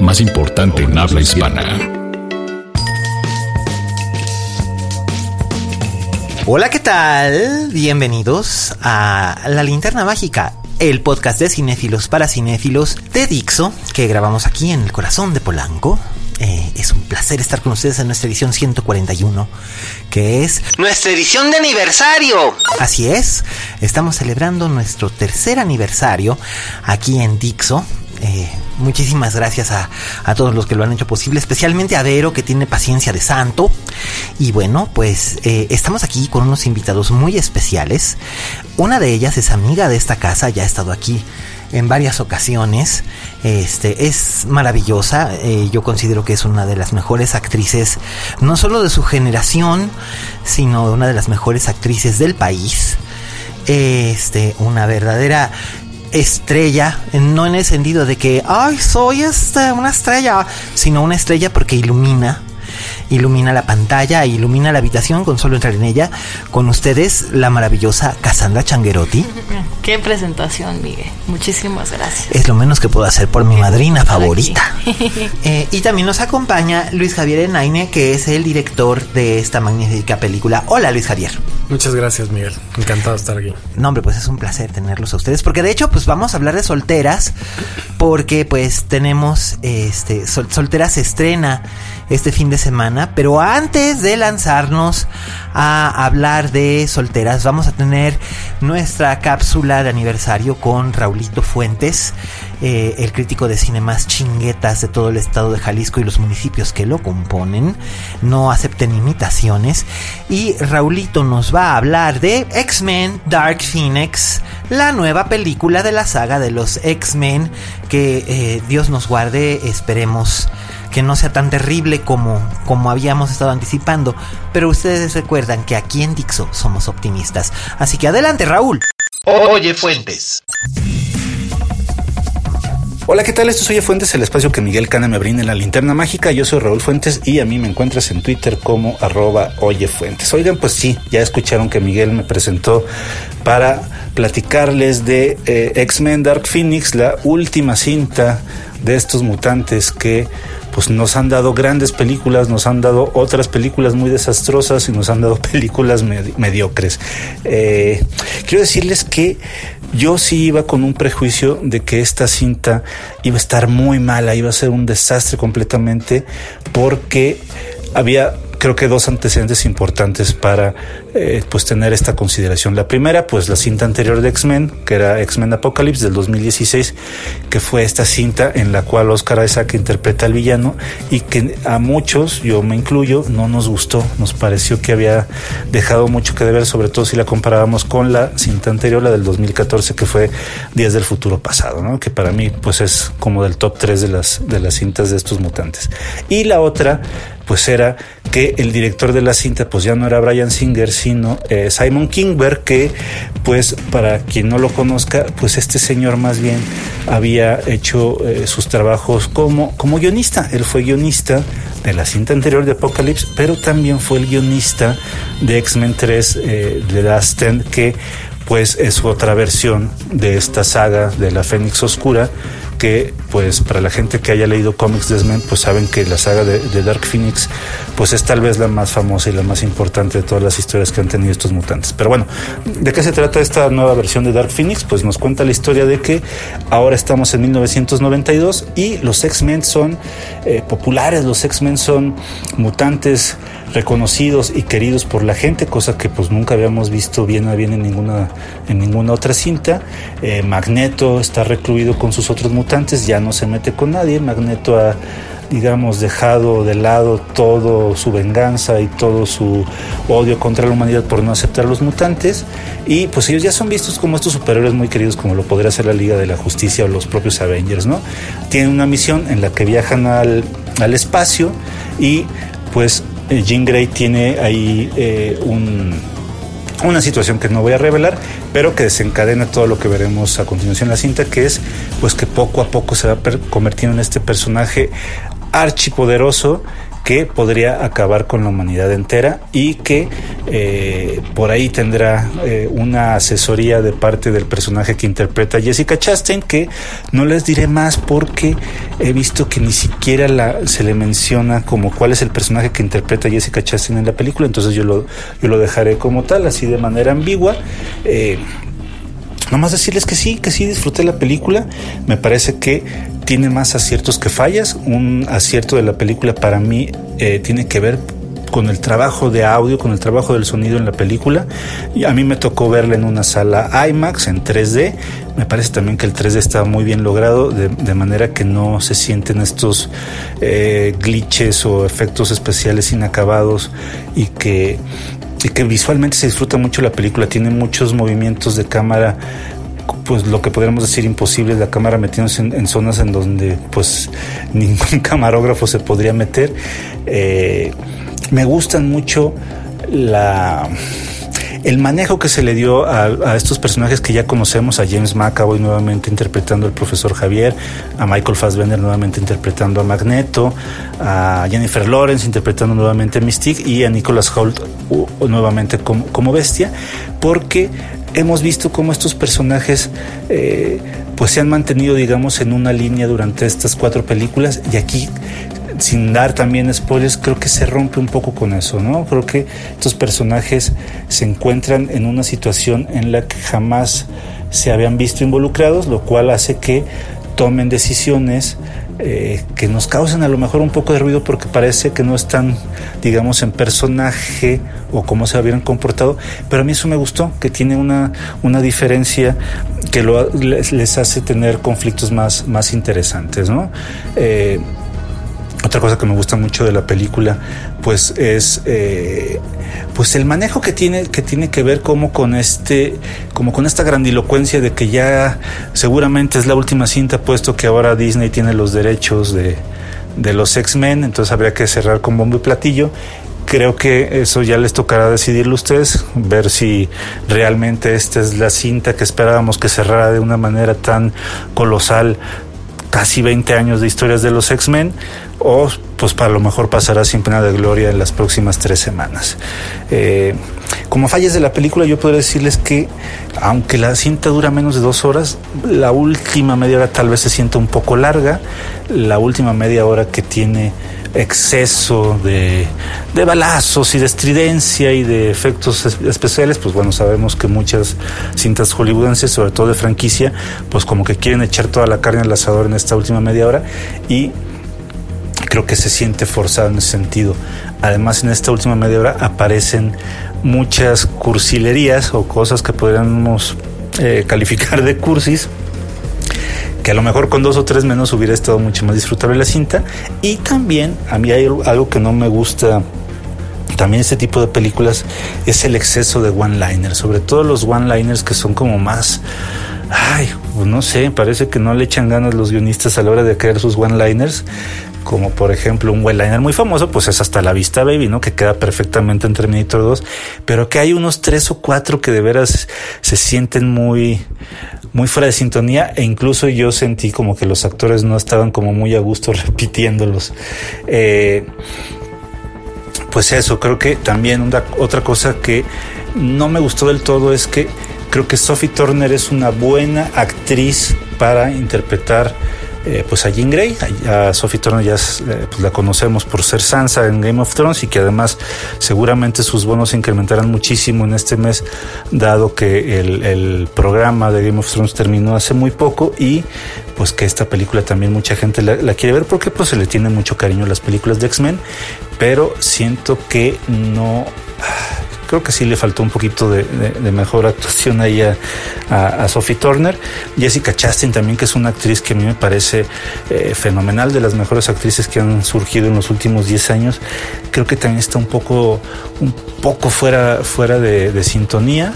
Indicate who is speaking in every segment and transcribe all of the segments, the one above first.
Speaker 1: más importante en habla hispana.
Speaker 2: Hola, ¿qué tal? Bienvenidos a La Linterna Mágica, el podcast de cinéfilos para cinéfilos de Dixo, que grabamos aquí en el corazón de Polanco. Eh, es un placer estar con ustedes en nuestra edición 141, que es nuestra edición de aniversario. Así es, estamos celebrando nuestro tercer aniversario aquí en Dixo. Eh, muchísimas gracias a, todos los que lo han hecho posible, especialmente a Vero que tiene paciencia de santo. Y bueno, pues eh, estamos aquí con unos invitados muy especiales. Una de ellas es amiga de esta casa, ya ha estado aquí en varias ocasiones. Este es maravillosa. Eh, yo considero que es una de las mejores actrices, no solo de su generación, sino una de las mejores actrices del país. Este, una verdadera estrella, no en el sentido de que, ay, soy este, una estrella, sino una estrella porque ilumina, ilumina la pantalla, ilumina la habitación con solo entrar en ella. Con ustedes, la maravillosa Cassandra Changuerotti.
Speaker 3: Qué presentación, Miguel. Muchísimas gracias.
Speaker 2: Es lo menos que puedo hacer por mi madrina favorita. eh, y también nos acompaña Luis Javier Enaine, que es el director de esta magnífica película. Hola, Luis Javier.
Speaker 4: Muchas gracias, Miguel. Encantado de estar aquí.
Speaker 2: No, hombre, pues es un placer tenerlos a ustedes. Porque de hecho, pues vamos a hablar de solteras. Porque pues tenemos este Sol Solteras se estrena este fin de semana. Pero antes de lanzarnos a hablar de solteras, vamos a tener nuestra cápsula de aniversario con Raulito Fuentes, eh, el crítico de cine más chinguetas de todo el estado de Jalisco y los municipios que lo componen. No acepten imitaciones. Y Raulito nos va a hablar de X-Men Dark Phoenix, la nueva película de la saga de los X-Men que eh, Dios nos guarde, esperemos que no sea tan terrible como, como habíamos estado anticipando. Pero ustedes recuerdan que aquí en Dixo somos optimistas. Así que adelante, Raúl.
Speaker 5: Oye, Fuentes. Hola, ¿qué tal? Esto es Oye Fuentes, el espacio que Miguel Cana me brinda en la linterna mágica. Yo soy Raúl Fuentes y a mí me encuentras en Twitter como arroba Oye Fuentes. Oigan, pues sí, ya escucharon que Miguel me presentó para platicarles de eh, X-Men Dark Phoenix, la última cinta de estos mutantes que pues nos han dado grandes películas, nos han dado otras películas muy desastrosas y nos han dado películas med mediocres. Eh, quiero decirles que yo sí iba con un prejuicio de que esta cinta iba a estar muy mala, iba a ser un desastre completamente, porque había creo que dos antecedentes importantes para eh, pues tener esta consideración. La primera, pues la cinta anterior de X-Men, que era X-Men Apocalypse del 2016, que fue esta cinta en la cual Oscar Isaac interpreta al villano y que a muchos, yo me incluyo, no nos gustó, nos pareció que había dejado mucho que deber, sobre todo si la comparábamos con la cinta anterior, la del 2014, que fue Días del Futuro Pasado, ¿no? que para mí pues es como del top 3 de las, de las cintas de estos mutantes. Y la otra, pues era que el director de la cinta pues ya no era Brian Singer sino eh, Simon Kingberg que pues para quien no lo conozca pues este señor más bien había hecho eh, sus trabajos como, como guionista. Él fue guionista de la cinta anterior de Apocalypse pero también fue el guionista de X-Men 3 eh, de Last Stand que pues es otra versión de esta saga de la Fénix Oscura pues para la gente que haya leído cómics de X-Men pues saben que la saga de, de, Dark Phoenix pues es tal vez la más famosa y la más importante de todas las historias que han tenido estos mutantes pero bueno ¿de qué se trata esta nueva versión de Dark Phoenix? pues nos cuenta la historia de que ahora estamos en 1992 y los X-Men son eh, populares los X-Men son mutantes reconocidos y queridos por la gente, cosa que pues nunca habíamos visto bien a bien en ninguna, en ninguna otra cinta. Eh, Magneto está recluido con sus otros mutantes, ya no se mete con nadie. Magneto ha digamos, dejado de lado todo su venganza y todo su odio contra la humanidad por no aceptar a los mutantes. Y pues ellos ya son vistos como estos superhéroes muy queridos, como lo podría ser la Liga de la Justicia o los propios Avengers, ¿no? Tienen una misión en la que viajan al, al espacio y pues Jean Grey tiene ahí eh, un una situación que no voy a revelar, pero que desencadena todo lo que veremos a continuación en la cinta, que es pues que poco a poco se va convirtiendo en este personaje archipoderoso que podría acabar con la humanidad entera y que eh, por ahí tendrá eh, una asesoría de parte del personaje que interpreta Jessica Chastain que no les diré más porque he visto que ni siquiera se le menciona como cuál es el personaje que interpreta Jessica Chastain en la película entonces yo lo, yo lo dejaré como tal así de manera ambigua eh, Nomás decirles que sí, que sí disfruté la película. Me parece que tiene más aciertos que fallas. Un acierto de la película para mí eh, tiene que ver con el trabajo de audio, con el trabajo del sonido en la película. Y a mí me tocó verla en una sala IMAX en 3D. Me parece también que el 3D está muy bien logrado, de, manera que no se sienten estos eh, glitches o efectos especiales inacabados y que que visualmente se disfruta mucho la película, tiene muchos movimientos de cámara pues lo que podríamos decir imposible, la cámara metiéndose en, zonas en donde pues ningún camarógrafo se podría meter. Eh, me gustan mucho la el manejo que se le dio a, estos personajes que ya conocemos, a James McAvoy nuevamente interpretando al profesor Javier, a Michael Fassbender nuevamente interpretando a Magneto, a Jennifer Lawrence interpretando nuevamente a Mystique y a Nicholas Holt nuevamente como, bestia, porque hemos visto cómo estos personajes eh, pues se han mantenido digamos en una línea durante estas cuatro películas y aquí sin dar también spoilers, creo que se rompe un poco con eso, ¿no? Creo que estos personajes se encuentran en una situación en la que jamás se habían visto involucrados, lo cual hace que tomen decisiones eh, que nos causen a lo mejor un poco de ruido porque parece que no están, digamos, en personaje o cómo se habían comportado, pero a mí eso me gustó, que tiene una, una diferencia que lo, les, hace tener conflictos más, más interesantes, ¿no? Eh, otra cosa que me gusta mucho de la película, pues es eh, pues el manejo que tiene, que tiene que ver como con este, como con esta grandilocuencia de que ya seguramente es la última cinta, puesto que ahora Disney tiene los derechos de, de los X-Men, entonces habría que cerrar con bombo y platillo. Creo que eso ya les tocará decidirlo ustedes, ver si realmente esta es la cinta que esperábamos que cerrara de una manera tan colosal casi 20 años de historias de los X-Men o pues para lo mejor pasará sin pena de gloria en las próximas tres semanas. Eh, como fallas de la película, yo podría decirles que aunque la cinta dura menos de dos horas, la última media hora tal vez se sienta un poco larga, la última media hora que tiene exceso de, de, balazos y de estridencia y de efectos especiales, pues bueno, sabemos que muchas cintas hollywoodenses, sobre todo de franquicia, pues como que quieren echar toda la carne al asador en esta última media hora y creo que se siente forzado en ese sentido. Además, en esta última media hora aparecen muchas cursilerías o cosas que podríamos eh, calificar de cursis que a lo mejor con dos o tres menos hubiera estado mucho más disfrutable la cinta. Y también a mí hay algo que no me gusta también este tipo de películas es el exceso de one-liners, sobre todo los one-liners que son como más, ay, pues no sé, parece que no le echan ganas los guionistas a la hora de crear sus one-liners como por ejemplo un one-liner muy famoso, pues es hasta la vista baby, ¿no? Que queda perfectamente en Terminator 2, pero que hay unos tres o cuatro que de veras se sienten muy, muy fuera de sintonía e incluso yo sentí como que los actores no estaban como muy a gusto repitiéndolos. Eh, pues eso, creo que también otra cosa que no me gustó del todo es que creo que Sophie Turner es una buena actriz para interpretar eh, pues a Jean Grey, a, Sophie Turner ya eh, pues la conocemos por ser Sansa en Game of Thrones y que además seguramente sus bonos incrementarán muchísimo en este mes, dado que el, programa de Game of Thrones terminó hace muy poco y pues que esta película también mucha gente la, quiere ver porque pues se le tiene mucho cariño a las películas de X-Men, pero siento que no creo que sí le faltó un poquito de, mejor actuación ahí a, Sophie Turner. Jessica Chastain también, que es una actriz que a mí me parece eh, fenomenal, de las mejores actrices que han surgido en los últimos 10 años. Creo que también está un poco, un poco fuera, fuera de, sintonía.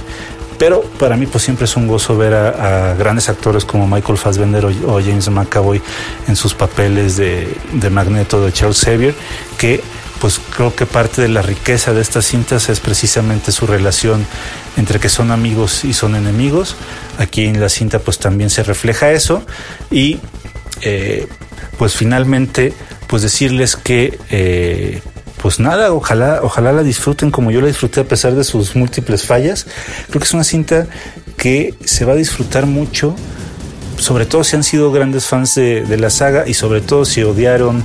Speaker 5: Pero para mí pues siempre es un gozo ver a, grandes actores como Michael Fassbender o, James McAvoy en sus papeles de, de Magneto de Charles Xavier, que pues creo que parte de la riqueza de estas cintas es precisamente su relación entre que son amigos y son enemigos. Aquí en la cinta pues también se refleja eso y eh, pues finalmente pues decirles que eh, pues nada, ojalá, ojalá la disfruten como yo la disfruté a pesar de sus múltiples fallas. Creo que es una cinta que se va a disfrutar mucho, sobre todo si han sido grandes fans de, de la saga y sobre todo si odiaron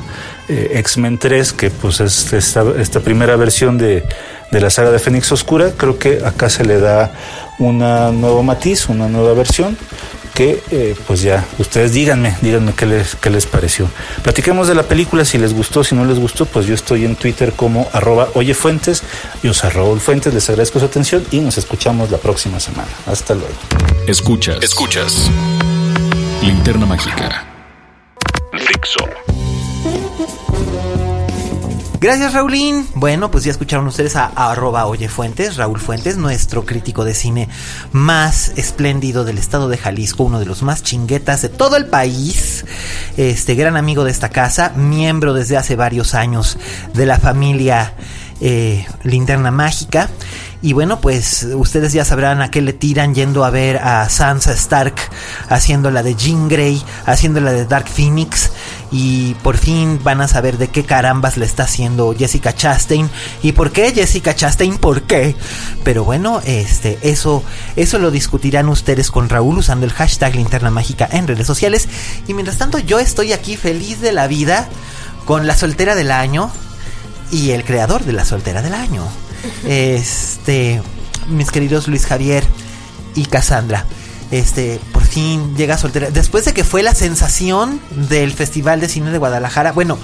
Speaker 5: eh, X-Men 3, que pues es esta, esta primera versión de, de, la saga de Fénix Oscura, creo que acá se le da una nuevo matiz, una nueva versión que eh, pues ya ustedes díganme, díganme qué les, qué les pareció. Platiquemos de la película, si les gustó, si no les gustó, pues yo estoy en Twitter como arroba oyefuentes, yo soy Raúl Fuentes, les agradezco su atención y nos escuchamos la próxima semana. Hasta luego.
Speaker 1: Escuchas, escuchas. Linterna Mágica. Fixo.
Speaker 2: Gracias, Raulín. Bueno, pues ya escucharon ustedes a, arroba Oye Fuentes, Raúl Fuentes, nuestro crítico de cine más espléndido del estado de Jalisco, uno de los más chinguetas de todo el país. Este gran amigo de esta casa, miembro desde hace varios años de la familia eh, Linterna Mágica. Y bueno, pues ustedes ya sabrán a qué le tiran yendo a ver a Sansa Stark haciendo la de Jean Grey, haciendo la de Dark Phoenix. Y por fin van a saber de qué carambas le está haciendo Jessica Chastain. ¿Y por qué Jessica Chastain? ¿Por qué? Pero bueno, este, eso, eso lo discutirán ustedes con Raúl usando el hashtag Linterna Mágica en redes sociales. Y mientras tanto, yo estoy aquí feliz de la vida con la soltera del año y el creador de la soltera del año. Este, mis queridos Luis Javier y Cassandra. Este, por fin llega soltera. Después de que fue la sensación del Festival de Cine de Guadalajara. Bueno,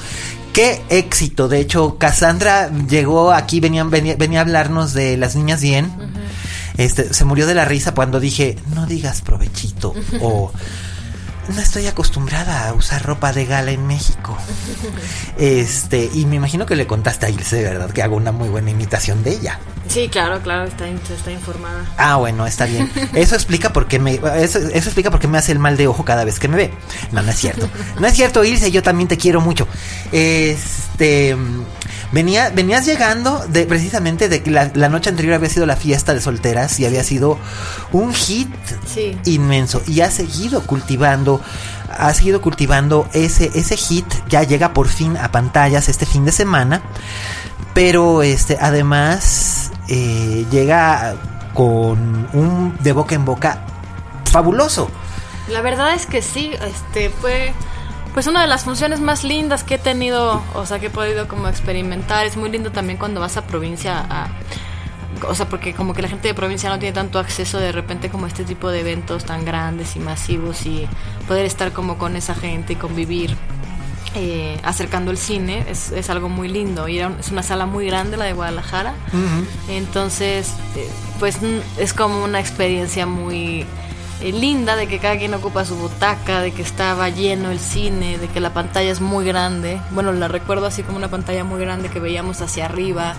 Speaker 2: qué éxito. De hecho, Cassandra llegó aquí, venía, venía, a hablarnos de las niñas bien. Este, se murió de la risa cuando dije, no digas provechito. o no estoy acostumbrada a usar ropa de gala en México. Este, y me imagino que le contaste a Ilse, ¿verdad? Que hago una muy buena imitación de ella.
Speaker 3: Sí, claro, claro, está, está informada.
Speaker 2: Ah, bueno, está bien. Eso explica por qué me eso, explica por qué me hace el mal de ojo cada vez que me ve. No, no es cierto. No es cierto, Ilse, yo también te quiero mucho. Este venía venías llegando de precisamente de que la, noche anterior había sido la fiesta de solteras y había sido un hit inmenso. Y ha seguido cultivando ha seguido cultivando ese ese hit. Ya llega por fin a pantallas este fin de semana. Pero este además eh, llega con un de boca en boca fabuloso.
Speaker 3: La verdad es que sí, este fue pues una de las funciones más lindas que he tenido, o sea, que he podido como experimentar. Es muy lindo también cuando vas a provincia a, o sea, porque como que la gente de provincia no tiene tanto acceso de repente como a este tipo de eventos tan grandes y masivos y poder estar como con esa gente y convivir eh, acercando el cine es, es, algo muy lindo. Y es una sala muy grande la de Guadalajara. Entonces, eh, pues es como una experiencia muy eh, linda de que cada quien ocupa su butaca, de que estaba lleno el cine, de que la pantalla es muy grande. Bueno, la recuerdo así como una pantalla muy grande que veíamos hacia arriba.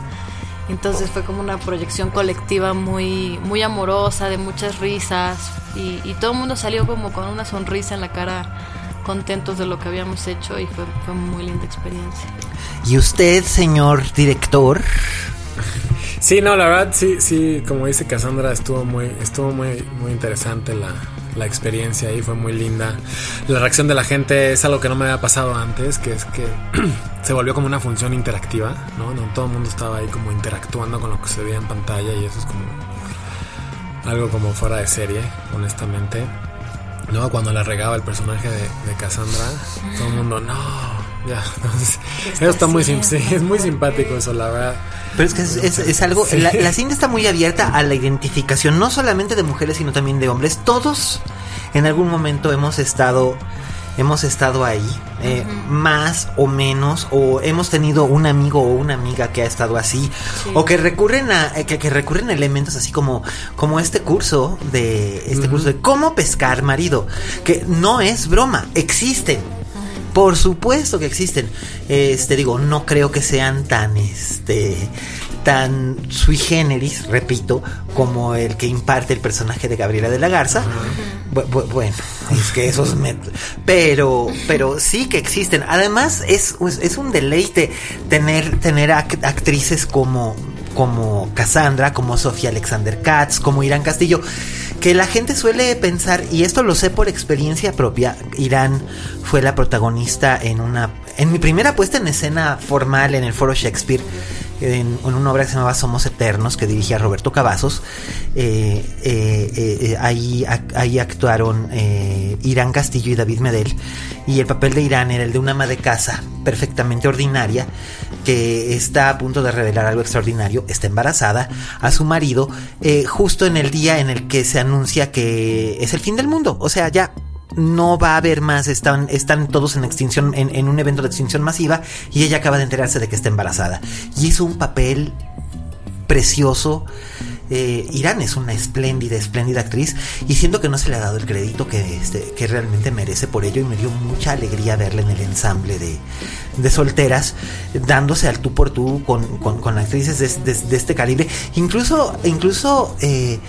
Speaker 3: Entonces fue como una proyección colectiva muy, muy amorosa, de muchas risas. Y, todo el mundo salió como con una sonrisa en la cara contentos de lo que habíamos hecho y fue, fue muy linda experiencia.
Speaker 2: ¿Y usted, señor director?
Speaker 4: Sí, no, la verdad, sí, sí, como dice Cassandra, estuvo muy, estuvo muy, muy interesante la, la experiencia ahí, fue muy linda. La reacción de la gente es algo que no me había pasado antes, que es que se volvió como una función interactiva, ¿no? Todo el mundo estaba ahí como interactuando con lo que se veía en pantalla y eso es como algo como fuera de serie, honestamente. ¿no? Cuando la regaba el personaje de, de Cassandra, todo el mundo, no, ya. eso está muy, sí, es muy simpático eso, la verdad.
Speaker 2: Pero es que es, es, algo, la, la cinta está muy abierta a la identificación, no solamente de mujeres, sino también de hombres. Todos en algún momento hemos estado hemos estado ahí, eh, más o menos, o hemos tenido un amigo o una amiga que ha estado así, o que recurren a, eh, que, que recurren a elementos así como, como este curso de, este curso de cómo pescar marido, que no es broma, existen. Por supuesto que existen. Este digo, no creo que sean tan este tan sui generis, repito, como el que imparte el personaje de Gabriela de la Garza. Bu- bu- bueno, es que esos pero pero sí que existen. Además es, es un deleite tener tener act- actrices como como Cassandra, como Sofía Alexander Katz, como Irán Castillo, que la gente suele pensar, y esto lo sé por experiencia propia, Irán fue la protagonista en una, en mi primera puesta en escena formal en el Foro Shakespeare, en, una obra que se llamaba Somos Eternos, que dirigía Roberto Cavazos. Eh, eh, eh, ahí, ahí actuaron Irán Castillo y David Medel. Y el papel de Irán era el de una ama de casa perfectamente ordinaria que está a punto de revelar algo extraordinario, está embarazada a su marido justo en el día en el que se anuncia que es el fin del mundo. O sea, ya no va a haber más, están, están todos en extinción, en, en un evento de extinción masiva y ella acaba de enterarse de que está embarazada. Y hizo un papel precioso. Eh, Irán es una espléndida, espléndida actriz y siento que no se le ha dado el crédito que, este, que realmente merece por ello y me dio mucha alegría verla en el ensamble de, de solteras dándose al tú por tú con, con- con actrices de, de- este calibre. Incluso, incluso eh,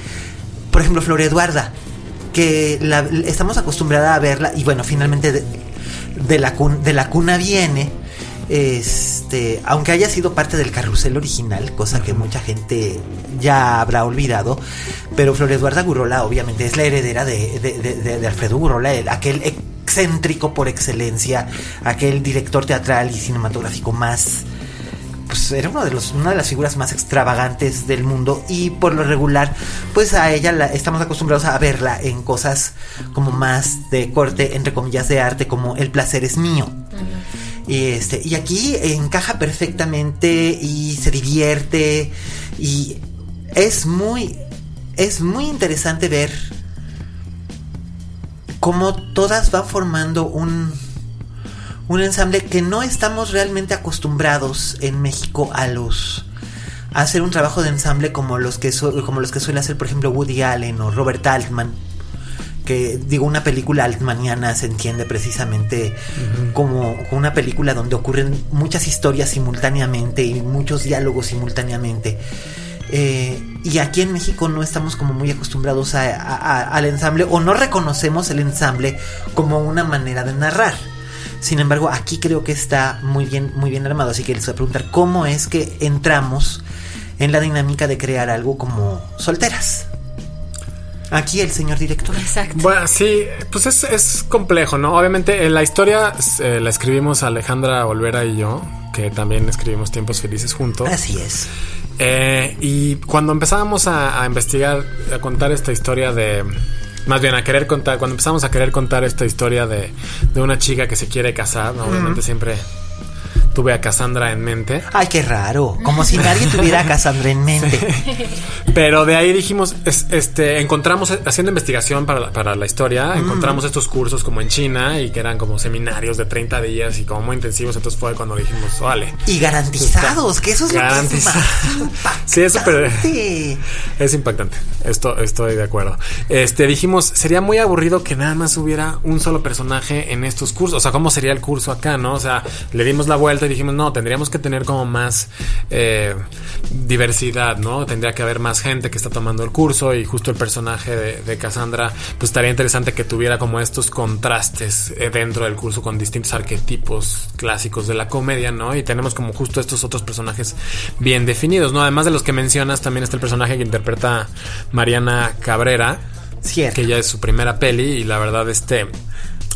Speaker 2: por ejemplo, Flor Eduarda, que la- estamos acostumbradas a verla y bueno, finalmente de, de la, cun- de la cuna viene. Este, aunque haya sido parte del carrusel original, cosa que mucha gente ya habrá olvidado, pero Flor Eduarda Gurrola obviamente es la heredera de, de- de- de- de Alfredo Gurrola, el- aquel excéntrico por excelencia, aquel director teatral y cinematográfico más, pues era uno de los, una de las figuras más extravagantes del mundo y por lo regular, pues a ella la, estamos acostumbrados a verla en cosas como más de corte, entre comillas, de arte, como El placer es mío. Y, este, y aquí encaja perfectamente y se divierte y es muy, es muy interesante ver cómo todas van formando un, un ensamble que no estamos realmente acostumbrados en México a los a hacer un trabajo de ensamble como los que su- como los que suele hacer por ejemplo Woody Allen o Robert Altman que digo una película altmaniana se entiende precisamente como, como una película donde ocurren muchas historias simultáneamente y muchos diálogos simultáneamente Eh, y aquí en México no estamos como muy acostumbrados a- a- a- al ensamble o no reconocemos el ensamble como una manera de narrar. Sin embargo, aquí creo que está muy bien, muy bien armado. Así que les voy a preguntar cómo es que entramos en la dinámica de crear algo como solteras. Aquí el señor director.
Speaker 3: Exacto.
Speaker 4: Bueno, sí, pues es, es complejo, ¿no? Obviamente eh, la historia eh, la escribimos Alejandra Olvera y yo, que también escribimos Tiempos Felices juntos.
Speaker 2: Así es.
Speaker 4: Eh, y cuando empezábamos a, a investigar, a contar esta historia de... Más bien a querer contar, cuando empezamos a querer contar esta historia de, de una chica que se quiere casar, ¿no? obviamente siempre tuve a Cassandra en mente.
Speaker 2: Ay, qué raro. Como si nadie tuviera a Cassandra en mente.
Speaker 4: Pero de ahí dijimos, es- este, encontramos, haciendo investigación para la, para la historia, encontramos estos cursos como en China y que eran como seminarios de 30 días y como muy intensivos. Entonces fue cuando dijimos, vale.
Speaker 2: Y garantizados, que eso es lo que es más
Speaker 4: Sí, es súper-. Es impactante. Esto, estoy de acuerdo. Este, dijimos, sería muy aburrido que nada más hubiera un solo personaje en estos cursos. O sea, ¿cómo sería el curso acá, no? O sea, le dimos la vuelta y dijimos, no, tendríamos que tener como más eh, diversidad, ¿no? Tendría que haber más gente que está tomando el curso y justo el personaje de, de Cassandra, pues estaría interesante que tuviera como estos contrastes eh, dentro del curso con distintos arquetipos clásicos de la comedia, ¿no? Y tenemos como justo estos otros personajes bien definidos, ¿no? Además de los que mencionas, también está el personaje que interpreta Mariana Cabrera,
Speaker 2: Cierto.
Speaker 4: que ya es su primera peli y la verdad este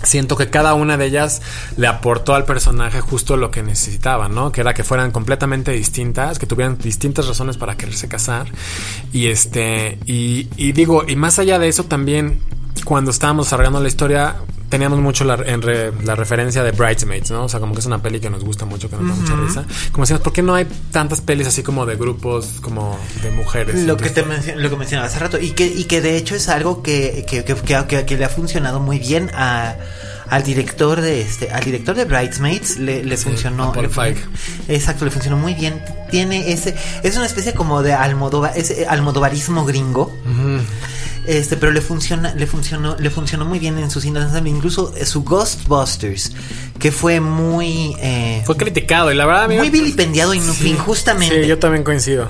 Speaker 4: siento que cada una de ellas le aportó al personaje justo lo que necesitaba, ¿no? Que era que fueran completamente distintas, que tuvieran distintas razones para quererse casar y este y, y digo y más allá de eso también cuando estábamos desarrollando la historia teníamos mucho la, en re- la referencia de Bridesmaids, ¿no? O sea, como que es una peli que nos gusta mucho, que nos da mucha risa. Como decíamos, ¿por qué no hay tantas pelis así como de grupos, como de mujeres?
Speaker 2: Lo que, te lo que mencionaba hace rato y que, y que de hecho es algo que, que, que, que- le ha funcionado muy bien a, al director de este, al director de Bridesmaids le, le funcionó.
Speaker 4: Paul
Speaker 2: le. Exacto, le funcionó muy bien. Tiene ese, es una especie como de almodovar, ese almodovarismo gringo. Este, pero le funciona, le funcionó, le funcionó muy bien en sus ensamble. Incluso su Ghostbusters, que fue muy, eh,
Speaker 4: Fue criticado y la verdad, amigo,
Speaker 2: muy vilipendiado y
Speaker 4: Sí.
Speaker 2: injustamente.
Speaker 4: Sí, yo también coincido.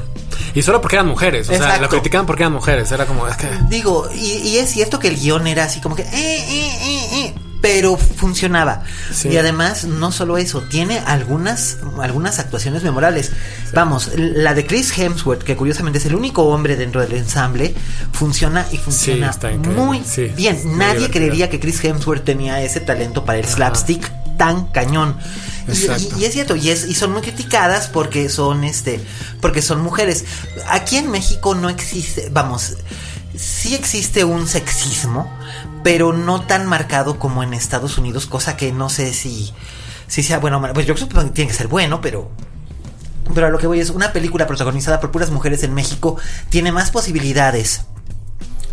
Speaker 4: Y solo porque eran mujeres. O sea, lo criticaban porque eran mujeres. Era como, es que.
Speaker 2: Digo, y, y es cierto que el guion era así como que, eh, eh, eh, eh, pero funcionaba.
Speaker 4: Sí.
Speaker 2: Y además, no solo eso, tiene algunas, algunas actuaciones memorables. Vamos, la de Chris Hemsworth, que curiosamente es el único hombre dentro del ensamble, funciona y funciona
Speaker 4: increíble.
Speaker 2: muy
Speaker 4: Sí,
Speaker 2: bien. Nadie creería que Chris Hemsworth tenía ese talento para el slapstick tan cañón. Y- y es cierto, y, es, y son muy criticadas porque son este, porque son mujeres. Aquí en México no existe, vamos, sí existe un sexismo, pero no tan marcado como en Estados Unidos, cosa que no sé si, si sea bueno o. Pues yo creo que tiene que ser bueno, pero pero a lo que voy es una película protagonizada por puras mujeres en México tiene más posibilidades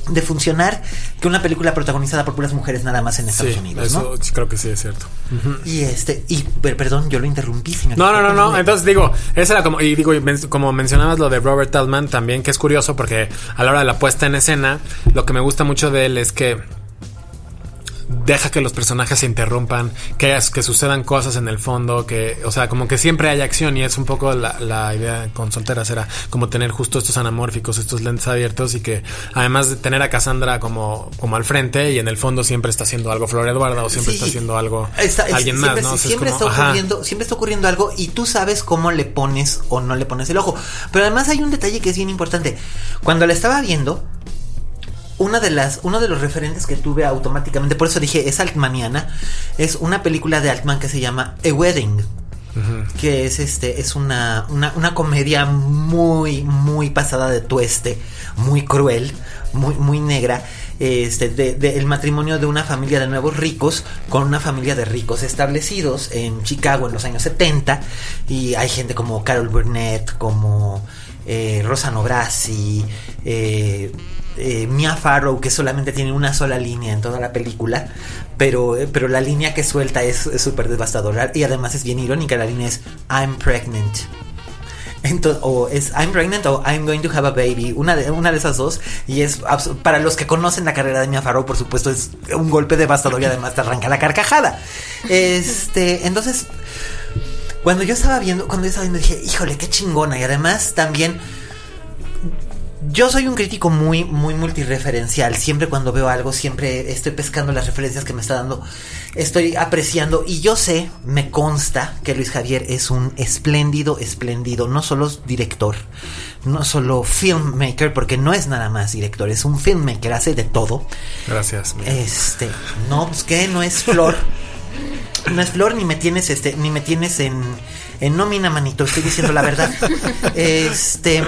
Speaker 2: de funcionar que una película protagonizada por puras mujeres nada más en Estados
Speaker 4: Sí,
Speaker 2: Unidos,
Speaker 4: eso
Speaker 2: ¿no?
Speaker 4: creo que sí es cierto.
Speaker 2: Y este, y per- perdón, yo lo interrumpí, señor.
Speaker 4: No, no, no, no. Entonces digo, esa era como, y digo, como mencionabas lo de Robert Tallman también, que es curioso porque a la hora de la puesta en escena, lo que me gusta mucho de él es que deja que los personajes se interrumpan, que, es- que sucedan cosas en el fondo, que, o sea, como que siempre hay acción y es un poco la, la idea con solteras era como tener justo estos anamórficos, estos lentes abiertos y que además de tener a Cassandra como, como al frente y en el fondo siempre está haciendo algo Flor Eduarda o siempre
Speaker 2: Sí.
Speaker 4: está haciendo algo
Speaker 2: Está-
Speaker 4: alguien
Speaker 2: siempre,
Speaker 4: más, ¿no? Es
Speaker 2: siempre
Speaker 4: como,
Speaker 2: está ocurriendo, siempre está ocurriendo algo y tú sabes cómo le pones o no le pones el ojo. Pero además hay un detalle que es bien importante. Cuando la estaba viendo, una de las, uno de los referentes que tuve automáticamente, por eso dije es Altmaniana, es una película de Altman que se llama A Wedding. Que es este, es una, una, una comedia muy, muy pasada de tueste, muy cruel, muy, muy negra. Este, de, de el matrimonio de una familia de nuevos ricos con una familia de ricos establecidos en Chicago en los años 70. Y hay gente como Carol Burnett, como eh, Rosa Nobrasi, eh, eh, Mia Farrow, que solamente tiene una sola línea en toda la película, pero, eh, pero la línea que suelta es súper devastadora y además es bien irónica. La línea es I'm pregnant. Entonces, o es I'm pregnant o I'm going to have a baby. Una de, una de esas dos. Y es para los que conocen la carrera de Mia Farrow, por supuesto, es un golpe devastador y además te arranca la carcajada. Este, entonces, cuando yo estaba viendo, cuando yo estaba viendo, dije, híjole, qué chingona. Y además también yo soy un crítico muy, muy multireferencial. Siempre cuando veo algo, siempre estoy pescando las referencias que me está dando. Estoy apreciando. Y yo sé, me consta que Luis Javier es un espléndido, espléndido, no solo director, no solo filmmaker, porque no es nada más director, es un filmmaker, hace de todo.
Speaker 4: Gracias. Miguel.
Speaker 2: Este, no, pues que no es flor. No es flor ni me tienes este ni me tienes en en nómina, manito, estoy diciendo la verdad. Este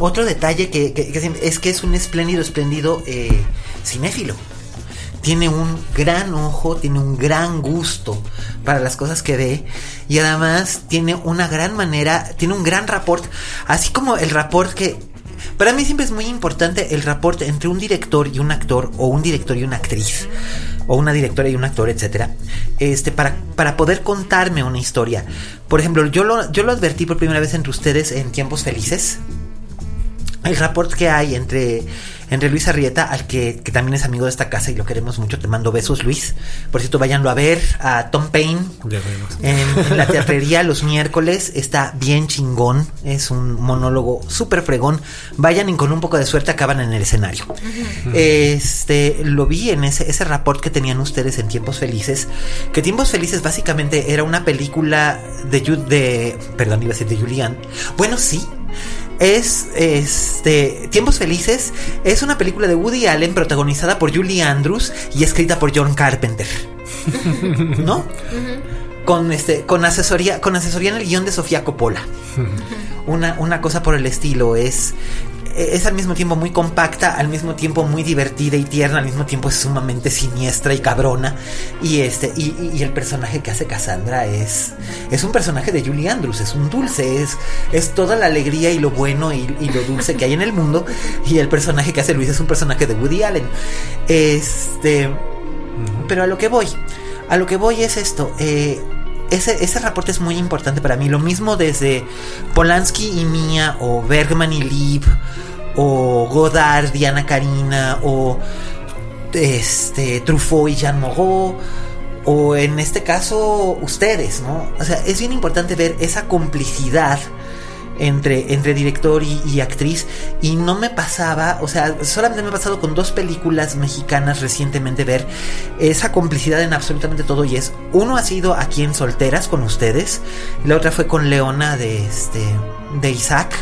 Speaker 2: otro detalle que, que- es que es un espléndido, espléndido eh, cinéfilo. Tiene un gran ojo, tiene un gran gusto para las cosas que ve y además tiene una gran manera, tiene un gran rapport, así como el rapport que para mí siempre es muy importante el rapport entre un director y un actor o un director y una actriz o una directora y un actor, etcétera, este para para poder contarme una historia. Por ejemplo, yo lo yo lo advertí por primera vez entre ustedes en Tiempos Felices el rapport que hay entre, entre Luis Arrieta, al que, que también es amigo de esta casa y lo queremos mucho, te mando besos Luis. Por cierto, váyanlo a ver a Tom Payne en, en la teatrería los miércoles. Está bien chingón, es un monólogo súper fregón. Vayan y con un poco de suerte acaban en el escenario. Este, lo vi en ese, ese rapport que tenían ustedes en Tiempos Felices, que Tiempos Felices básicamente era una película de, de perdón, iba a decir de Julian. Bueno, sí, es este Tiempos Felices es una película de Woody Allen protagonizada por Julie Andrews y escrita por John Carpenter. ¿No? Con este con asesoría con asesoría en el guion de Sofía Coppola. Una, una cosa por el estilo es es al mismo tiempo muy compacta, al mismo tiempo muy divertida y tierna, al mismo tiempo es sumamente siniestra y cabrona. Y este, y, y- y el personaje que hace Cassandra es, es un personaje de Julie Andrews, es un dulce, es, es toda la alegría y lo bueno y, y lo dulce que hay en el mundo. Y el personaje que hace Luis es un personaje de Woody Allen. Este. pero a lo que voy, a lo que voy es esto. Eh, ese, ese reporte es muy importante para mí. Lo mismo desde Polanski y Mia, o Bergman y Lieb, o Godard, Diana Karina, o este Truffaut y Jean Moreau, o en este caso ustedes, ¿no? O sea, es bien importante ver esa complicidad entre, entre director y, y, actriz y no me pasaba, o sea, solamente me ha pasado con dos películas mexicanas recientemente ver esa complicidad en absolutamente todo y es, uno ha sido aquí en Solteras con ustedes, la otra fue con Leona de, este, de Isaac,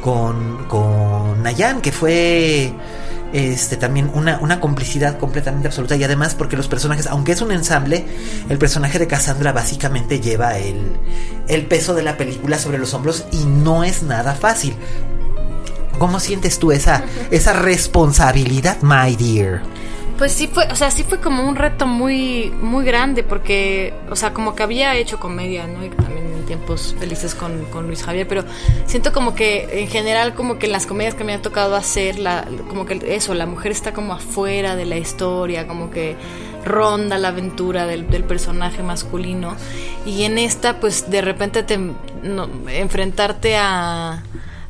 Speaker 2: con, con Nayan, que fue este, también una, una, complicidad completamente absoluta y además porque los personajes, aunque es un ensamble, el personaje de Cassandra básicamente lleva el, el peso de la película sobre los hombros y no es nada fácil. ¿Cómo sientes tú esa, esa responsabilidad, my dear?
Speaker 3: Pues sí fue, o sea, sí fue como un reto muy, muy grande porque, o sea, como que había hecho comedia, ¿no? Y también en tiempos felices con, con Luis Javier, pero siento como que en general como que las comedias que me ha tocado hacer, la, como que eso, la mujer está como afuera de la historia, como que ronda la aventura del, del personaje masculino y en esta pues de repente te no, enfrentarte a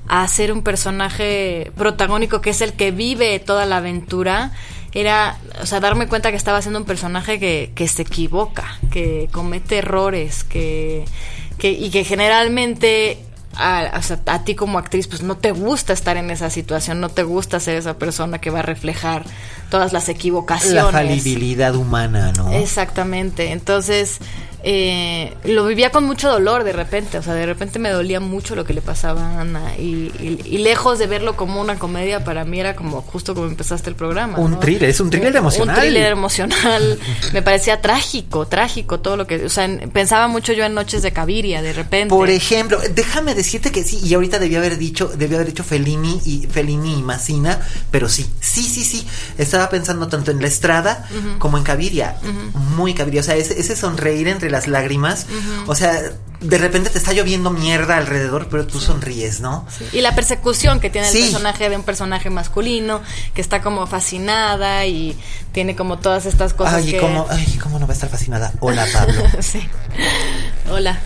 Speaker 3: a ser un personaje protagónico que es el que vive toda la aventura era, o sea, darme cuenta que estaba siendo un personaje que, que se equivoca, que comete errores, que, que y que generalmente a, o sea, a ti como actriz pues no te gusta estar en esa situación, no te gusta ser esa persona que va a reflejar todas las equivocaciones.
Speaker 2: La falibilidad humana, ¿no?
Speaker 3: Exactamente. Entonces, eh, lo vivía con mucho dolor de repente, o sea, de repente me dolía mucho lo que le pasaba a Ana y, y, y lejos de verlo como una comedia, para mí era como justo como empezaste el programa.
Speaker 2: Un
Speaker 3: ¿no?
Speaker 2: thriller, es un thriller emocional.
Speaker 3: Un thriller emocional, me parecía trágico, trágico todo lo que, o sea, en, pensaba mucho yo en Noches de Caviria, de repente.
Speaker 2: Por ejemplo, déjame decirte que sí, y ahorita debía haber dicho, debía haber dicho Fellini y Fellini y Massina, pero sí, sí, sí, sí, estaba pensando tanto en La Estrada uh -huh. como en Caviria, uh -huh. muy Caviria, o sea, ese, ese sonreír entre las lágrimas, uh -huh. o sea, de repente te está lloviendo mierda alrededor, pero tú sonríes, ¿no?
Speaker 3: Sí. Y la persecución que tiene el sí. personaje de un personaje masculino, que está como fascinada y tiene como todas estas cosas.
Speaker 2: Ay,
Speaker 3: que...
Speaker 2: ¿cómo, ay, ¿cómo no va a estar fascinada? Hola, Pablo.
Speaker 3: sí. Hola.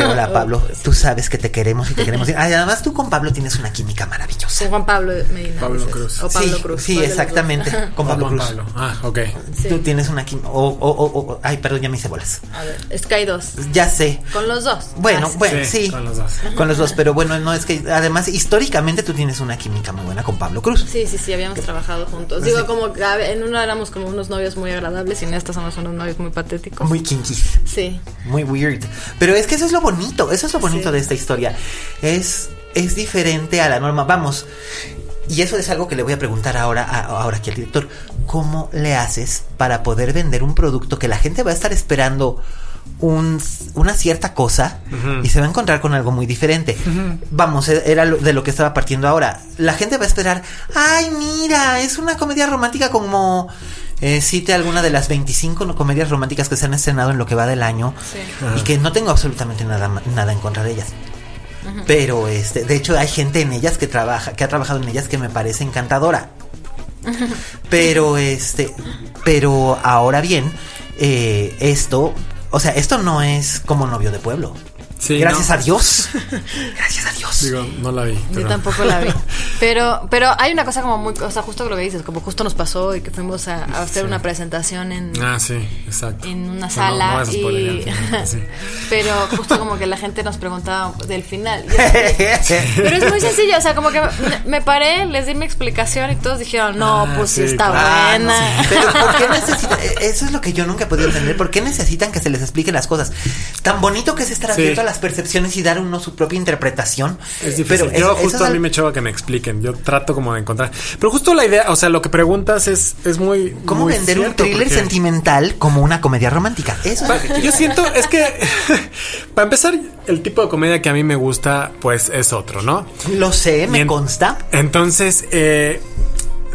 Speaker 2: Hola, Pablo. Tú sabes que te queremos y te queremos. Ay, además, tú con Pablo tienes una química maravillosa.
Speaker 3: Con Juan Pablo Medina.
Speaker 4: Pablo dices. Cruz.
Speaker 3: O Pablo
Speaker 2: sí,
Speaker 3: Cruz.
Speaker 2: Sí, exactamente. Con Pablo Cruz.
Speaker 4: Pablo. Ah, ok.
Speaker 2: Sí. Tú tienes una química. O, o, o, ay, perdón, ya me hice bolas.
Speaker 3: A ver, Sky 2.
Speaker 2: Ya sé.
Speaker 3: Con los dos.
Speaker 2: Bueno, ah, bueno, sí, sí.
Speaker 4: Con los dos.
Speaker 2: Con los dos, pero bueno, no es que además históricamente tú tienes una química muy buena con Pablo Cruz.
Speaker 3: Sí, sí, sí, habíamos trabajado juntos. Digo, sí. como en uno éramos como unos novios muy agradables y en esta somos unos novios muy patéticos.
Speaker 2: Muy kinky.
Speaker 3: Sí.
Speaker 2: Muy weird. Pero es que eso es lo bonito, eso es lo bonito sí. de esta historia. Es, es diferente a la norma. Vamos. Y eso es algo que le voy a preguntar ahora, a, ahora aquí al director. ¿Cómo le haces para poder vender un producto que la gente va a estar esperando un, una cierta cosa uh -huh. y se va a encontrar con algo muy diferente. Uh -huh. Vamos, e, era de lo que estaba partiendo ahora. La gente va a esperar, ay, mira, es una comedia romántica como... Eh, cite alguna de las 25 comedias románticas que se han estrenado en lo que va del año
Speaker 3: sí.
Speaker 2: y que no tengo absolutamente nada, nada en contra de ellas. Pero este, de hecho hay gente en ellas que trabaja, que ha trabajado en ellas que me parece encantadora. Pero este, pero ahora bien, eh, esto o sea, esto no es como novio de pueblo.
Speaker 4: Sí,
Speaker 2: Gracias
Speaker 4: no.
Speaker 2: a Dios. Gracias a Dios.
Speaker 4: Digo, no la vi.
Speaker 3: Pero... Yo tampoco la vi. Pero, pero hay una cosa como muy, o sea, justo lo que dices, como justo nos pasó y que fuimos a, a hacer sí. una presentación en.
Speaker 4: Ah, sí, exacto.
Speaker 3: En una sala.
Speaker 4: No, no
Speaker 3: y... sí. pero justo como que la gente nos preguntaba del final. pero es muy sencillo, o sea, como que me paré, les di mi explicación y todos dijeron, no, ah, pues sí, está claro, buena.
Speaker 2: Sí. Pero ¿por qué necesitan? Eso es lo que yo nunca he podido entender. ¿Por qué necesitan que se les expliquen las cosas? Tan bonito que es estar abierto a las percepciones y dar uno su propia interpretación.
Speaker 4: Es difícil. Pero yo justo a mí me choca que me expliquen. Yo trato como de encontrar. Pero justo la idea, o sea, lo que preguntas es, es muy.
Speaker 2: ¿Cómo
Speaker 4: muy
Speaker 2: vender
Speaker 4: cierto,
Speaker 2: un thriller
Speaker 4: porque...
Speaker 2: sentimental como una comedia romántica? Eso
Speaker 4: pa, es Yo siento, es que. para empezar, el tipo de comedia que a mí me gusta, pues es otro, ¿no?
Speaker 2: Lo sé, me consta.
Speaker 4: Entonces, eh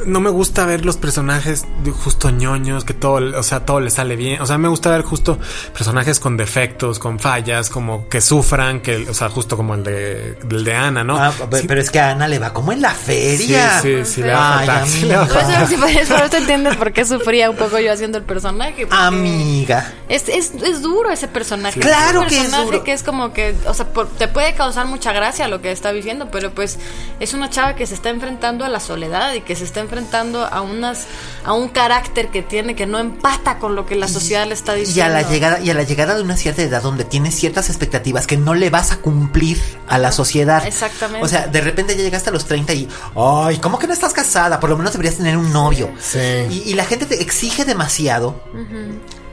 Speaker 4: no me gusta ver los personajes de justo ñoños, que todo, o sea, todo le sale bien. O sea, me gusta ver justo personajes con defectos, con fallas, como que sufran, que, o sea, justo como el de, el de Ana, ¿no?
Speaker 2: Ah, pero es que a Ana le va como en la feria.
Speaker 4: Sí, sí, sí, le va fatal, sí, le va
Speaker 3: Por eso, eso- eso qué sufría un poco yo haciendo el personaje.
Speaker 2: Amiga.
Speaker 3: Es, es, es duro ese personaje.
Speaker 2: Claro
Speaker 3: un
Speaker 2: que es
Speaker 3: personaje
Speaker 2: duro.
Speaker 3: que es como que, o sea, por- te puede causar mucha gracia lo que está diciendo, pero pues es una chava que se está enfrentando a la soledad y que se está enfrentando a unas a un carácter que tiene que no empata con lo que la sociedad le está
Speaker 2: Y
Speaker 3: diciendo.
Speaker 2: a la llegada y a la llegada de una cierta edad donde tienes ciertas expectativas que no le vas a cumplir a la sociedad.
Speaker 3: exactamente.
Speaker 2: O sea, de repente ya llegaste a los 30 y, ay, ¿cómo que no estás casada? Por lo menos deberías tener un novio.
Speaker 4: Sí.
Speaker 2: Y, y la gente te exige demasiado.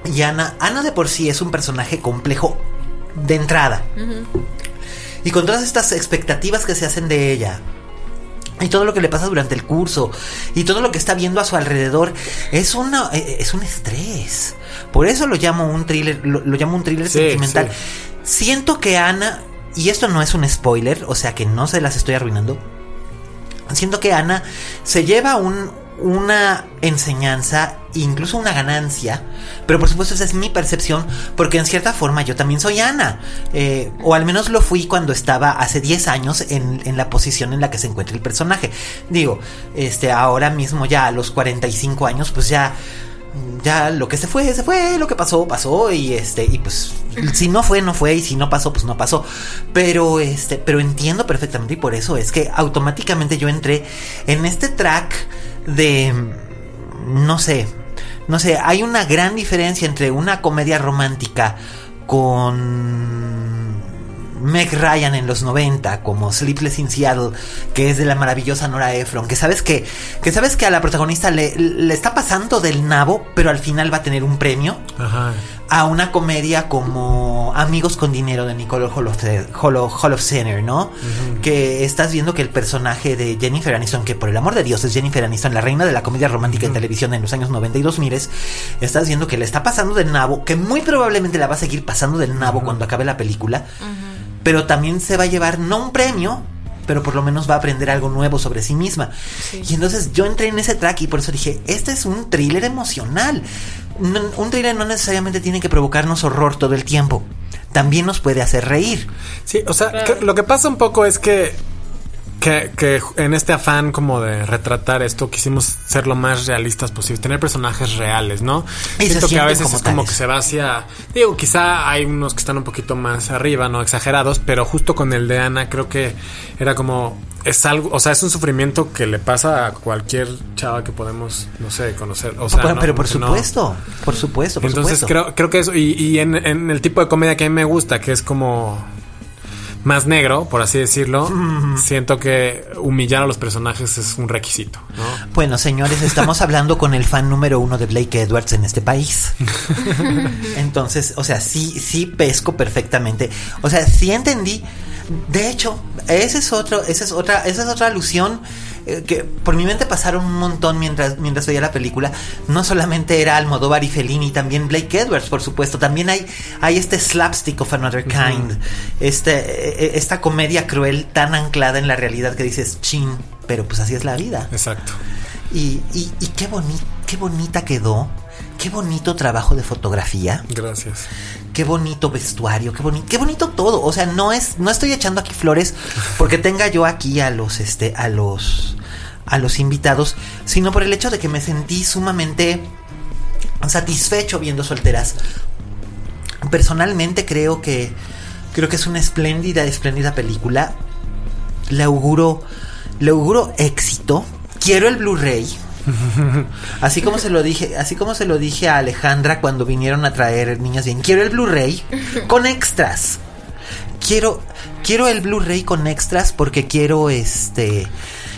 Speaker 2: Y Ana, Ana de por sí es un personaje complejo de entrada. Y con todas estas expectativas que se hacen de ella. Y todo lo que le pasa durante el curso. Y todo lo que está viendo a su alrededor. Es una. eh, es un estrés. Por eso lo llamo un thriller. Lo, lo llamo un thriller
Speaker 4: Sí,
Speaker 2: sentimental.
Speaker 4: sí.
Speaker 2: Siento que Ana. Y esto no es un spoiler. O sea que no se las estoy arruinando. Siento que Ana se lleva un, una enseñanza, incluso una ganancia, pero por supuesto esa es mi percepción, porque en cierta forma yo también soy Ana, eh, o al menos lo fui cuando estaba hace 10 años en, en la posición en la que se encuentra el personaje. Digo, este, ahora mismo ya a los 45 años, pues ya ya lo que se fue, se fue, lo que pasó, pasó y este y pues si no fue, no fue y si no pasó, pues no pasó. Pero este, pero entiendo perfectamente y por eso es que automáticamente yo entré en este track de no sé, no sé, hay una gran diferencia entre una comedia romántica con Meg Ryan en los 90 como Sleepless in Seattle que es de la maravillosa Nora Ephron que sabes que que sabes que a la protagonista le, le está pasando del nabo pero al final va a tener un premio
Speaker 4: Ajá.
Speaker 2: a una comedia como Amigos con Dinero de Nicole Holofcener, ¿no? Que estás viendo que el personaje de Jennifer Aniston, que por el amor de Dios es Jennifer Aniston, la reina de la comedia romántica en televisión en los años 90 y 2000, estás viendo que le está pasando del nabo, que muy probablemente la va a seguir pasando del nabo cuando acabe la película, pero también se va a llevar no un premio, pero por lo menos va a aprender algo nuevo sobre sí misma. Y entonces yo entré en ese track y por eso dije, este es un thriller emocional. No- un thriller no necesariamente tiene que provocarnos horror todo el tiempo. También nos puede hacer reír.
Speaker 4: Sí, o sea, que- lo que pasa un poco es que, que, que en este afán como de retratar esto quisimos ser lo más realistas posible, tener personajes reales, ¿no?
Speaker 2: Y
Speaker 4: Siento que a veces
Speaker 2: como
Speaker 4: es como
Speaker 2: tales.
Speaker 4: que se va hacia, digo, quizá hay unos que están un poquito más arriba, no exagerados, pero justo con el de Ana creo que era como es algo, o sea, es un sufrimiento que le pasa a cualquier chava que podemos, no sé, conocer, o sea,
Speaker 2: pero,
Speaker 4: no-
Speaker 2: pero por
Speaker 4: no-
Speaker 2: supuesto, por supuesto, por
Speaker 4: entonces
Speaker 2: supuesto.
Speaker 4: creo, creo que eso, y, y en, en el tipo de comedia que a mí me gusta, que es como más negro, por así decirlo, siento que humillar a los personajes es un requisito, ¿no?
Speaker 2: Bueno, señores, estamos hablando con el fan número uno de Blake Edwards en este país. Entonces, o sea, sí, sí pesco perfectamente. O sea, sí entendí. De hecho, ese es otro, esa es otra, esa es otra alusión eh, que por mi mente pasaron un montón mientras, mientras veía la película. No solamente era Almodóvar y Fellini, también Blake Edwards, por supuesto. También hay, hay este slapstick of another kind. Este, eh, eh, esta comedia cruel tan anclada en la realidad que dices, chin, pero pues así es la vida.
Speaker 4: Exacto.
Speaker 2: Y, y, y qué, boni qué bonita quedó. Qué bonito trabajo de fotografía.
Speaker 4: Gracias.
Speaker 2: Qué bonito vestuario. Qué, boni qué bonito todo. O sea, no es, no estoy echando aquí flores porque tenga yo aquí a los, este, a los, a los invitados, sino por el hecho de que me sentí sumamente satisfecho viendo solteras. Personalmente creo que, creo que es una espléndida, espléndida película. Le auguro, le auguro éxito. Quiero el Blu-ray. Así como se lo dije, así como se lo dije a Alejandra cuando vinieron a traer Niñas Bien, quiero el Blu-ray con extras. Quiero quiero el Blu-ray con extras porque quiero este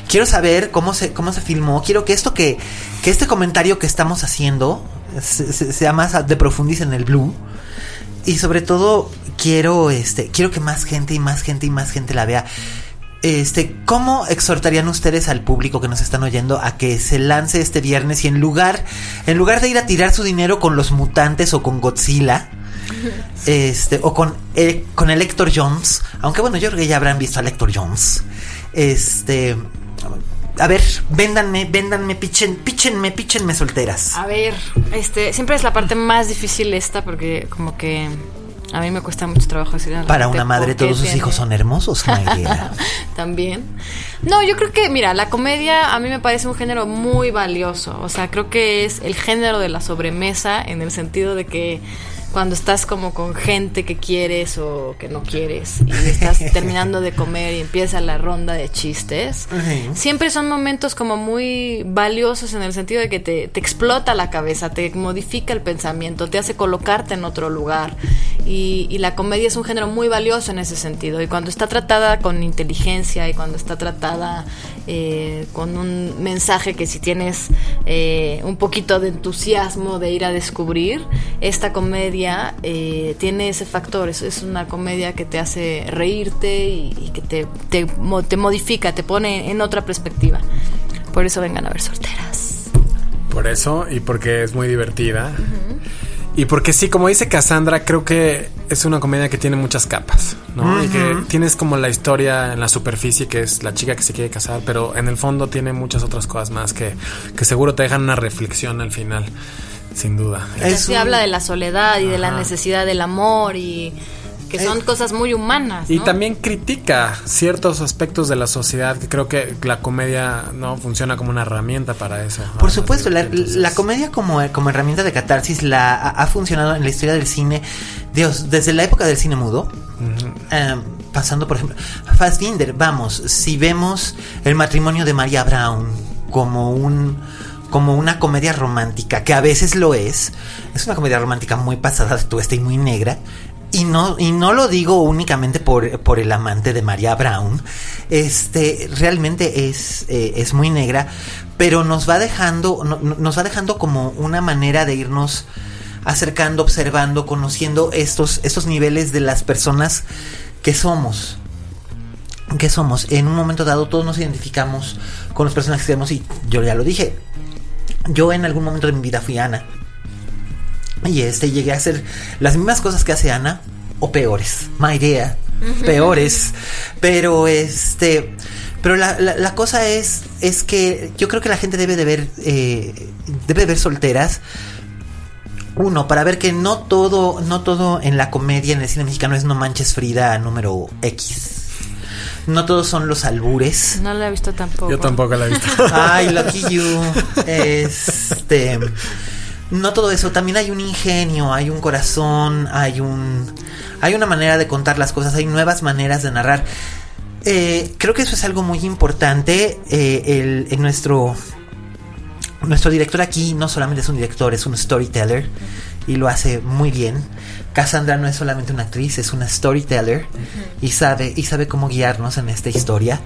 Speaker 2: quiero saber cómo se cómo se filmó, quiero que esto que que este comentario que estamos haciendo se- se- sea más de profundiz en el Blue. Y sobre todo quiero este quiero que más gente y más gente y más gente la vea. Este, ¿cómo exhortarían ustedes al público que nos están oyendo a que se lance este viernes y en lugar, en lugar de ir a tirar su dinero con los mutantes o con Godzilla, este, o con, eh, con el Jones, aunque bueno, yo creo que ya habrán visto al Héctor Jones, este, a ver, véndanme, véndanme, pichen, píchenme, píchenme solteras.
Speaker 3: A ver, este, siempre es la parte más difícil esta porque como que a mí me cuesta mucho trabajo decir a la
Speaker 2: Para una madre todos sus hijos son hermosos.
Speaker 3: También. No, yo creo que, mira, la comedia a mí me parece un género muy valioso. O sea, creo que es el género de la sobremesa en el sentido de que cuando estás como con gente que quieres o que no quieres y estás terminando de comer y empieza la ronda de chistes, siempre son momentos como muy valiosos en el sentido de que te, te explota la cabeza, te modifica el pensamiento, te hace colocarte en otro lugar. Y, y la comedia es un género muy valioso en ese sentido. Y cuando está tratada con inteligencia y cuando está tratada eh, con un mensaje que si tienes eh, un poquito de entusiasmo de ir a descubrir, esta comedia eh, tiene ese factor. Es, es una comedia que te hace reírte y, y que te, te modifica, te pone en otra perspectiva. Por eso vengan a ver solteras.
Speaker 4: Por eso y porque es muy divertida. Y porque sí, como dice Cassandra, creo que es una comedia que tiene muchas capas, ¿no? Y que tienes como la historia en la superficie, que es la chica que se quiere casar, pero en el fondo tiene muchas otras cosas más que, que seguro te dejan una reflexión al final, sin duda.
Speaker 2: Es
Speaker 3: Se
Speaker 2: un-
Speaker 3: habla de la soledad y de la necesidad del amor y que son
Speaker 2: Eh,
Speaker 3: cosas muy humanas.
Speaker 4: Y también critica ciertos aspectos de la sociedad que creo que la comedia no funciona como una herramienta para eso. ¿no?
Speaker 2: Por supuesto, la, comedia como, como herramienta de catarsis la, ha, funcionado en la historia del cine, Dios, desde la época del cine mudo, eh, pasando por ejemplo, Fassbinder, vamos, si vemos el matrimonio de María Brown como un como una comedia romántica, que a veces lo es, es una comedia romántica muy pasada de tuesta y muy negra, y no, y no lo digo únicamente por, por el amante de María Brown. Este, realmente es, eh, es muy negra. Pero nos va dejando, no- no- nos va dejando como una manera de irnos acercando, observando, conociendo estos, estos niveles de las personas que somos. Que somos. En un momento dado todos nos identificamos con los personajes que vemos y yo ya lo dije. Yo en algún momento de mi vida fui Ana. Y este llegué a hacer las mismas cosas que hace Ana o peores. My idea. Peores. Pero este. Pero la, la- la cosa es, es que yo creo que la gente debe de ver, eh, debe de ver solteras. Uno, para ver que no todo, no todo en la comedia, en el cine mexicano es No Manches Frida número X. No todos son los albures.
Speaker 3: No la he visto tampoco.
Speaker 4: Yo tampoco la he visto.
Speaker 2: Ay, lucky you. Este. No todo eso. También hay un ingenio, hay un corazón, hay un. Hay una manera de contar las cosas, hay nuevas maneras de narrar. Eh, creo que eso es algo muy importante. Eh, el, en nuestro. Nuestro director aquí no solamente es un director, es un storyteller y lo hace muy bien. Cassandra no es solamente una actriz, es una storyteller y sabe y sabe cómo guiarnos en esta historia.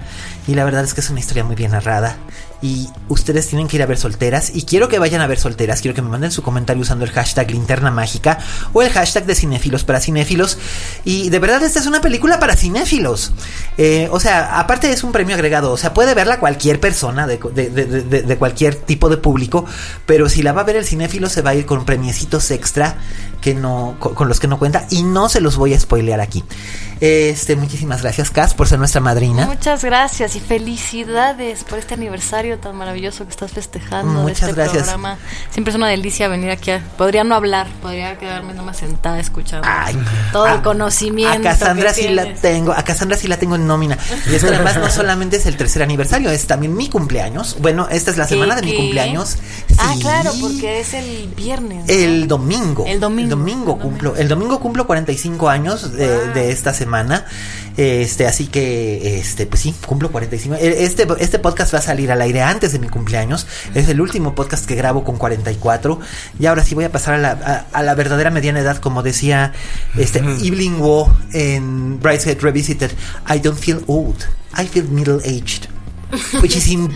Speaker 2: Y la verdad es que es una historia muy bien narrada. Y ustedes tienen que ir a ver solteras. Y quiero que vayan a ver solteras. Quiero que me manden su comentario usando el hashtag linterna mágica o el hashtag de cinéfilos para cinéfilos. Y de verdad, esta es una película para cinéfilos. Eh, o sea, aparte es un premio agregado. O sea, puede verla cualquier persona de, de- de- de- cualquier tipo de público. Pero si la va a ver el cinéfilo, se va a ir con premiecitos extra que no, con, con los que no cuenta. Y no se los voy a spoilear aquí. Este, muchísimas gracias, Cas, por ser nuestra madrina.
Speaker 3: Muchas gracias y felicidades por este aniversario tan maravilloso que estás festejando
Speaker 2: Muchas
Speaker 3: de este
Speaker 2: gracias.
Speaker 3: programa. Siempre es una delicia venir aquí. a- podría no hablar, podría quedarme nomás sentada escuchando
Speaker 2: Ay,
Speaker 3: todo el conocimiento.
Speaker 2: A Cassandra
Speaker 3: que
Speaker 2: sí la tengo, a Cassandra sí la tengo en nómina. Y es que además no solamente es el tercer aniversario, es también mi cumpleaños. Bueno, esta es la
Speaker 3: ¿Qué,
Speaker 2: semana de mi cumpleaños.
Speaker 3: Ah, claro, porque es el viernes. ¿no?
Speaker 2: El domingo.
Speaker 3: El domingo.
Speaker 2: El domingo cumplo. El domingo cumplo 45 años de, de esta semana. Este, así que, este, pues sí, cumplo 45. E- Este, este podcast va a salir al aire antes de mi cumpleaños. Es el último podcast que grabo con 44. Y ahora sí voy a pasar a la, a, a la verdadera mediana edad, como decía este Evelyn Waugh en Brideshead Revisited. I don't feel old. I feel middle aged. Which is, in-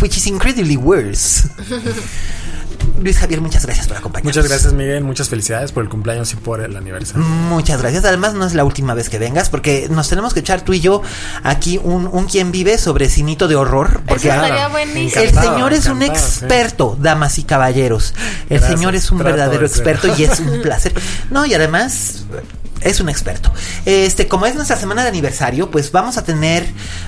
Speaker 2: which is incredibly worse. Luis Javier, muchas gracias por acompañarnos.
Speaker 4: Muchas gracias, Miguel. Muchas felicidades por el cumpleaños y por el aniversario.
Speaker 2: Muchas gracias. Además, no es la última vez que vengas, porque nos tenemos que echar tú y yo aquí un, un quien vive sobre cinito de horror. Porque
Speaker 3: Eso estaría buenísimo.
Speaker 2: el señor es un
Speaker 4: sí.
Speaker 2: experto, damas y caballeros. El
Speaker 4: Gracias,
Speaker 2: señor es un verdadero experto y es un placer. No, y además, es un experto. Este, como es nuestra semana de aniversario, pues vamos a tener,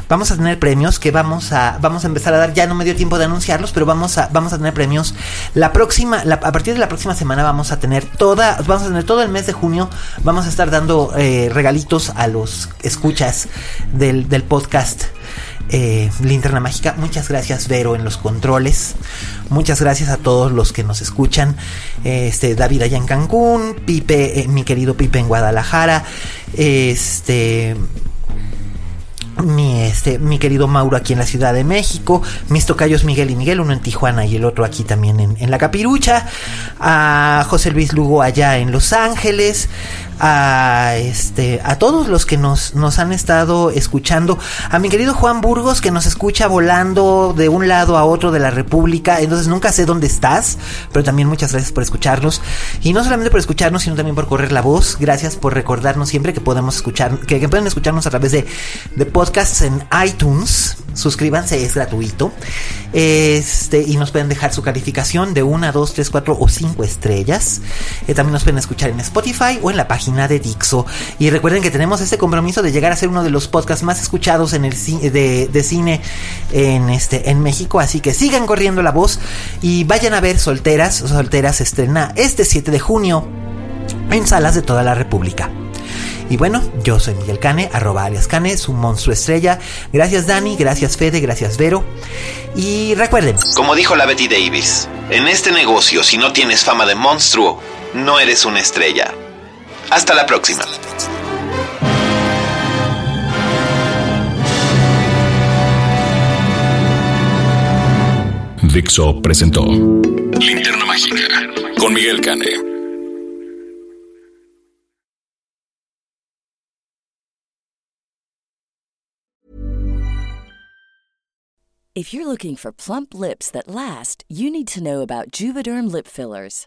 Speaker 2: vamos a tener premios que vamos a, vamos a empezar a dar. Ya no me dio tiempo de anunciarlos, pero vamos a, vamos a tener premios. La próxima, a partir de la próxima semana vamos a tener toda, vamos a tener todo el mes de junio, vamos a estar dando eh, regalitos a los escuchas del, del podcast eh, Linterna Mágica. Muchas gracias, Vero, en los controles. Muchas gracias a todos los que nos escuchan. Este, David allá en Cancún, Pipe, eh, mi querido Pipe en Guadalajara. Este mi, este, mi querido Mauro aquí en la Ciudad de México, mis tocayos Miguel y Miguel, uno en Tijuana y el otro aquí también en, en La Capirucha, a José Luis Lugo allá en Los Ángeles, a este a todos los que nos, nos han estado escuchando, a mi querido Juan Burgos que nos escucha volando de un lado a otro de la República, entonces nunca sé dónde estás, pero también muchas gracias por escucharnos. Y no solamente por escucharnos, sino también por correr la voz, gracias por recordarnos siempre que podemos escuchar, que, pueden escucharnos a través de, de podcasts en iTunes, suscríbanse, es gratuito, este y nos pueden dejar su calificación de 1, 2, 3, 4 o 5 estrellas, eh, también nos pueden escuchar en Spotify o en la página de Dixo. Y recuerden que tenemos este compromiso de llegar a ser uno de los podcasts más escuchados en el de, cine en este en México. Así que sigan corriendo la voz y vayan a ver Solteras. Solteras estrena este 7 de junio en salas de toda la República. Y bueno, yo soy Miguel Cane, arroba alias Cane, su monstruo estrella. Gracias Dani, gracias Fede, gracias Vero. Y recuerden.
Speaker 6: Como dijo la Betty Davis, en este negocio si no tienes fama de monstruo, no eres una estrella. Hasta la próxima.
Speaker 1: Dixo presentó Linterna Mágica con Miguel Cane.
Speaker 7: If you're looking for plump lips that last, you need to know about Juvederm lip fillers.